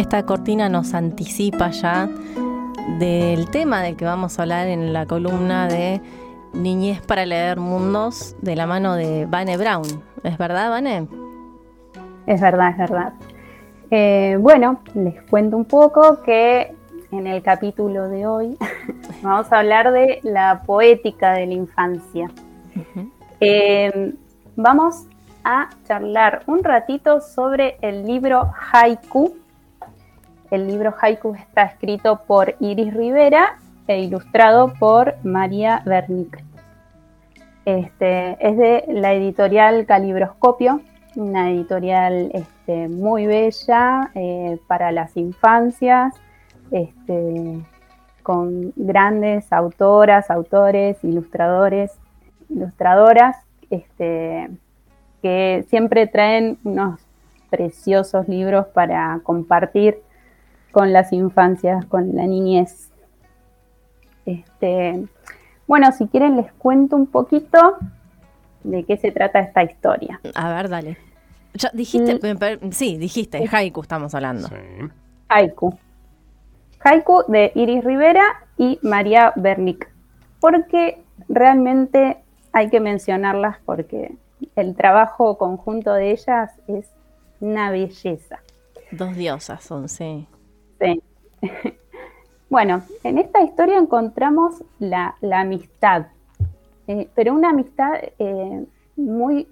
esta cortina nos anticipa ya del tema del que vamos a hablar en la columna de Niñez para leer mundos de la mano de Vane Brown. ¿Es verdad, Vane? Es verdad, es verdad. Eh, bueno, les cuento un poco que en el capítulo de hoy vamos a hablar de la poética de la infancia. Eh, vamos a charlar un ratito sobre el libro Haiku. El libro Haiku está escrito por Iris Rivera e ilustrado por María Bernic. Este, es de la editorial Calibroscopio, una editorial este, muy bella eh, para las infancias, este, con grandes autoras, autores, ilustradores, ilustradoras, este, que siempre traen unos preciosos libros para compartir con las infancias, con la niñez. Este, bueno, si quieren les cuento un poquito de qué se trata esta historia. A ver, dale. Ya dijiste, mm. sí, dijiste, haiku estamos hablando. Haiku. Haiku de Iris Rivera y María Bernick. Porque realmente hay que mencionarlas porque el trabajo conjunto de ellas es una belleza. Dos diosas son, sí. Bueno, en esta historia encontramos la, amistad, eh, pero una amistad eh, muy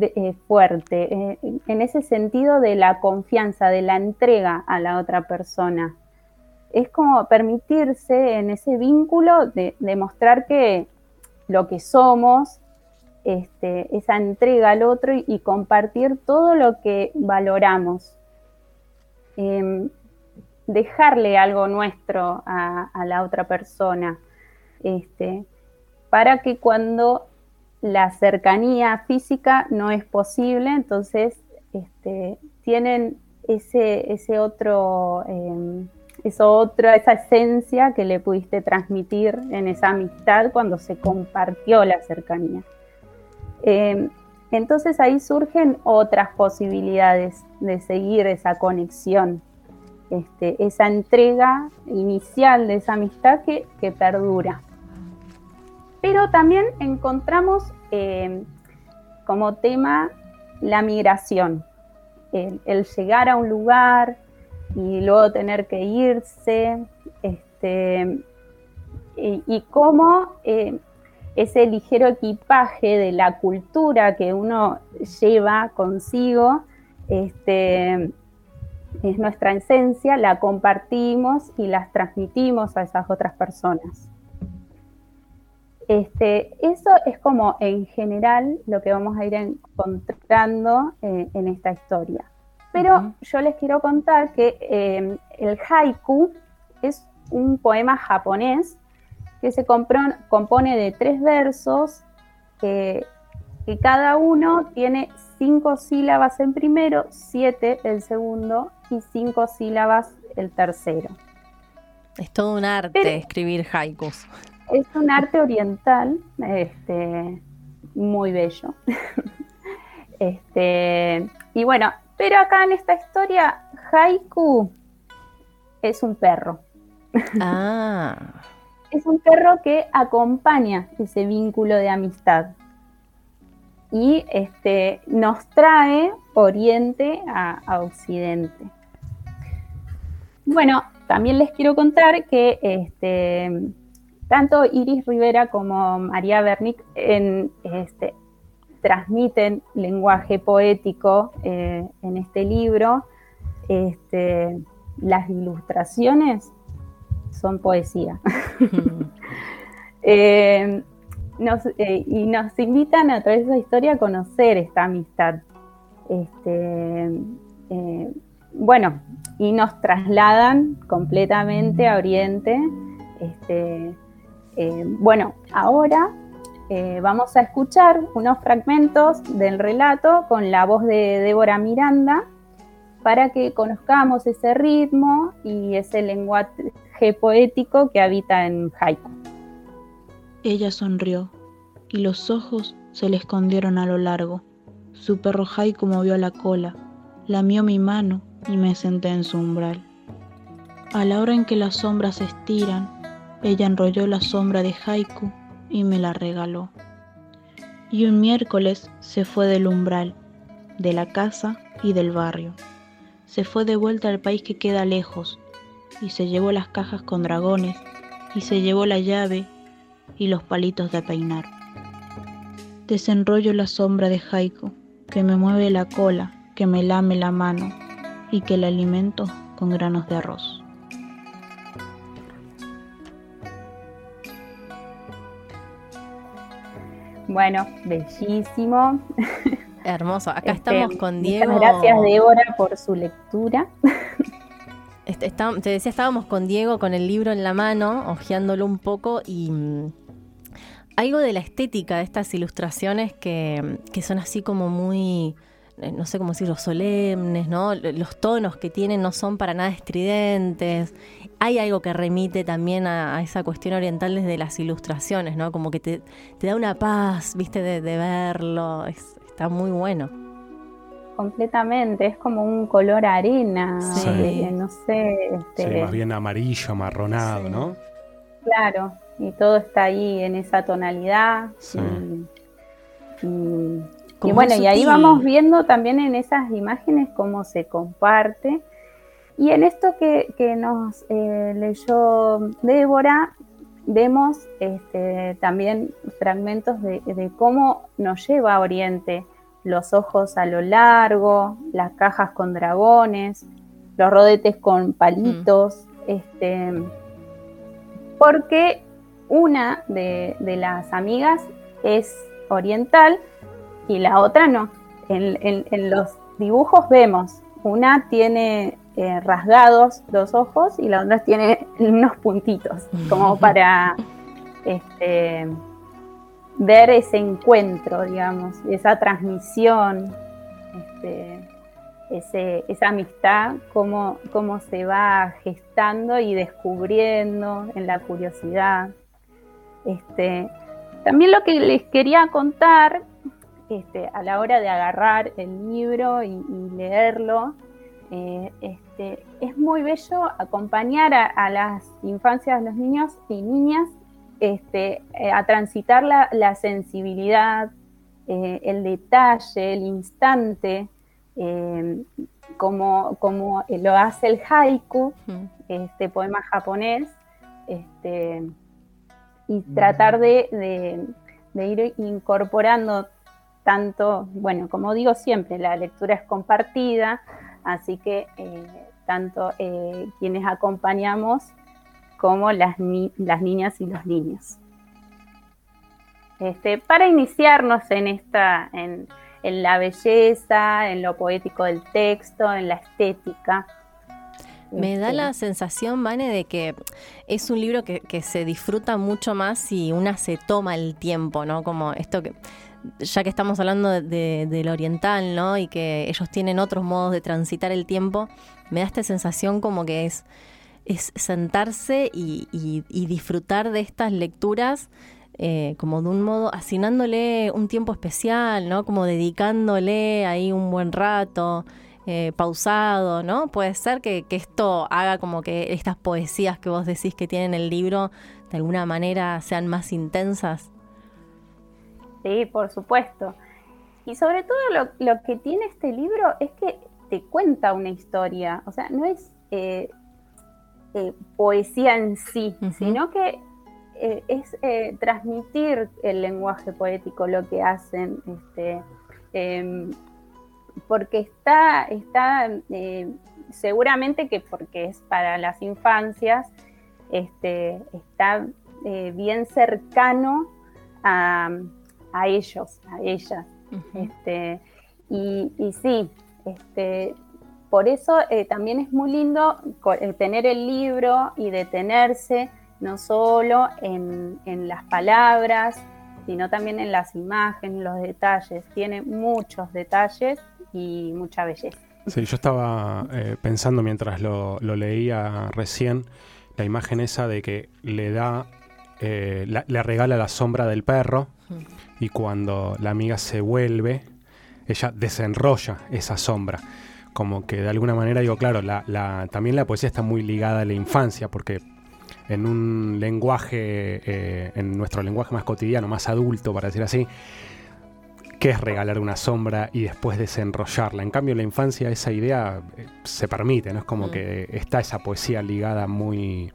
eh, fuerte, en ese sentido de la confianza, de la entrega a la otra persona. Es como permitirse en ese vínculo de demostrar que lo que somos, este, esa entrega al otro y, compartir todo lo que valoramos. Em, dejarle algo nuestro a, la otra persona, este, para que cuando la cercanía física no es posible, entonces este, tienen ese, ese otro, otra, esa esencia que le pudiste transmitir en esa amistad cuando se compartió la cercanía. Em, entonces ahí surgen otras posibilidades de seguir esa conexión, este, esa entrega inicial de esa amistad que, perdura. Pero también encontramos em, como tema la migración, el, llegar a un lugar y luego tener que irse, este, y, cómo em, ese ligero equipaje de la cultura que uno lleva consigo, este, es nuestra esencia, la compartimos y las transmitimos a esas otras personas. Este, eso es como en general lo que vamos a ir encontrando eh, en esta historia. Pero yo les quiero contar que eh, el haiku es un poema japonés que se compone de tres versos, que cada uno tiene cinco sílabas en primero, siete el segundo y cinco sílabas el tercero. Es todo un arte escribir haikus. Es un arte oriental, este, muy bello. este, y bueno, pero acá en esta historia, haiku es un perro. Ah es un perro que acompaña ese vínculo de amistad y este, nos trae Oriente a, Occidente. Bueno, también les quiero contar que este, tanto Iris Rivera como María Bernick este, transmiten lenguaje poético eh, en este libro. Este, las ilustraciones son poesía. Eh, eh, y nos invitan a través de esa historia a conocer esta amistad. Este, eh, bueno, y nos trasladan completamente a Oriente. Este, bueno, ahora vamos a escuchar unos fragmentos del relato con la voz de Débora Miranda para que conozcamos ese ritmo y ese lenguaje poético que habita en Haiku. Ella sonrió y los ojos se le escondieron a lo largo. Su perro Haiku movió la cola, lamió mi mano y me senté en su umbral. A la hora en que las sombras se estiran, ella enrolló la sombra de Haiku y me la regaló. Y un miércoles se fue del umbral, de la casa y del barrio. Se fue de vuelta al país que queda lejos y se llevó las cajas con dragones y se llevó la llave y los palitos de peinar. Desenrollo la sombra de Haiku que me mueve la cola, que me lame la mano y que la alimento con granos de arroz. Bueno, bellísimo. Hermoso. Acá este, estamos con Diego. gracias, Débora, por su lectura. Este, te decía, estábamos con Diego con el libro en la mano, hojeándolo un poco y mm, algo de la estética de estas ilustraciones que, que son así como muy no sé cómo decirlo, solemnes, ¿no? Los tonos que tienen no son para nada estridentes. Hay algo que remite también a, esa cuestión oriental desde las ilustraciones, ¿no? Como que te, da una paz, viste, de, verlo. está muy bueno. Completamente, es como un color arena, eh, no sé. Este... más bien amarillo, amarronado, ¿no? Claro, y todo está ahí en esa tonalidad. y y bueno, y ahí vamos viendo también en esas imágenes cómo se comparte. Y en esto que, nos eh, leyó Débora, vemos este, también fragmentos de, cómo nos lleva a Oriente los ojos a lo largo, las cajas con dragones, los rodetes con palitos, mm. este, porque una de, de las amigas es oriental y la otra no. En, los dibujos vemos, una tiene eh, rasgados los ojos y la otra tiene unos puntitos, como para este, ver ese encuentro, digamos, esa transmisión, este, esa amistad, cómo, cómo se va gestando y descubriendo en la curiosidad. Este, también lo que les quería contar este, a la hora de agarrar el libro y, leerlo, eh, este, es muy bello acompañar a, las infancias, los niños y niñas este, eh, a transitar la, sensibilidad, eh, el detalle, el instante, como, como, lo hace el haiku, este poema japonés, y tratar de, de ir incorporando tanto, bueno, como digo siempre, la lectura es compartida, así que eh, tanto eh, quienes acompañamos como las, las, niñas y los niños. Este, para iniciarnos en esta, en, la belleza, en lo poético del texto, en la estética. Me da este, la sensación, Vane, de que es un libro que, que, se disfruta mucho más si una se toma el tiempo, ¿no? Como esto que ya que estamos hablando de, del oriental, ¿no? Y que ellos tienen otros modos de transitar el tiempo, me da esta sensación como que es, sentarse y, disfrutar de estas lecturas eh, como de un modo, asignándole un tiempo especial, ¿no? Como dedicándole ahí un buen rato. Eh, pausado, ¿no? Puede ser que, esto haga como que estas poesías que vos decís que tienen el libro de alguna manera sean más intensas. Sí, por supuesto. Y sobre todo lo, que tiene este libro es que te cuenta una historia, o sea, no es eh, eh, poesía en sí, sino que eh, es transmitir el lenguaje poético, lo que hacen, este, em, porque está, está seguramente que porque es para las infancias, este, está bien cercano a a ellos, a ellas. este, y, y, sí, este, por eso eh, también es muy lindo tener el libro y detenerse no solo en, las palabras, sino también en las imágenes, los detalles. Tiene muchos detalles y mucha belleza. Sí, yo estaba eh, pensando mientras lo, lo, leía recién, la imagen esa de que le da, le regala la sombra del perro y cuando la amiga se vuelve, ella desenrolla esa sombra, como que de alguna manera digo, claro, la, también la poesía está muy ligada a la infancia, porque en un lenguaje, eh, en nuestro lenguaje más cotidiano, más adulto, para decir así, ¿qué es regalar una sombra y después desenrollarla? En cambio, en la infancia esa idea eh, se permite, ¿no? Es como mm. que está esa poesía ligada muy...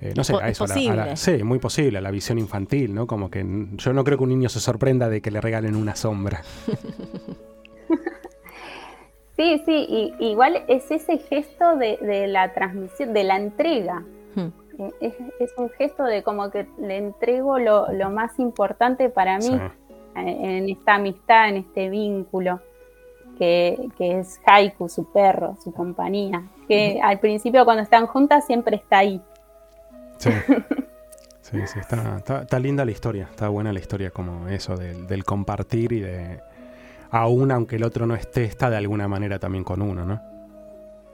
Eh, no sé, a eso, sí, muy posible, a la visión infantil, ¿no? Como que yo no creo que un niño se sorprenda de que le regalen una sombra. Sí, sí, igual es ese gesto de, la transmisión, de la entrega. Hmm. Eh, es, un gesto de como que le entrego lo, más importante para mí en, esta amistad, en este vínculo, que, es Haiku, su perro, su compañía, que al principio cuando están juntas siempre está ahí. Sí. Sí, sí, está, linda la historia, está buena la historia como eso del compartir y de, aún aunque el otro no esté, está de alguna manera también con uno, ¿no?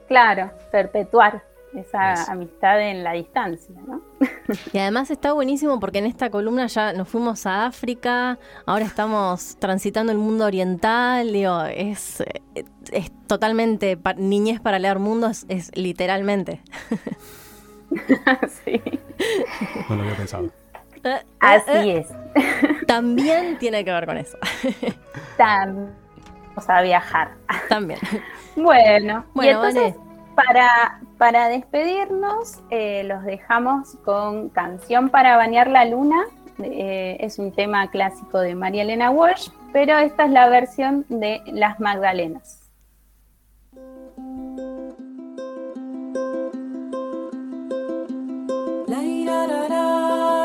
Claro, perpetuar esa amistad en la distancia, ¿no? Y además está buenísimo porque en esta columna ya nos fuimos a África, ahora estamos transitando el mundo oriental, digo, es, es totalmente niñez para leer mundos, es, literalmente. sí. No lo había pensado. Así eh, eh, es. También tiene que ver con eso. También. Vamos a viajar. También. Bueno, y entonces, para, para despedirnos, eh, los dejamos con Canción para bañar la luna. es un tema clásico de María Elena Walsh, pero esta es la versión de Las Magdalenas.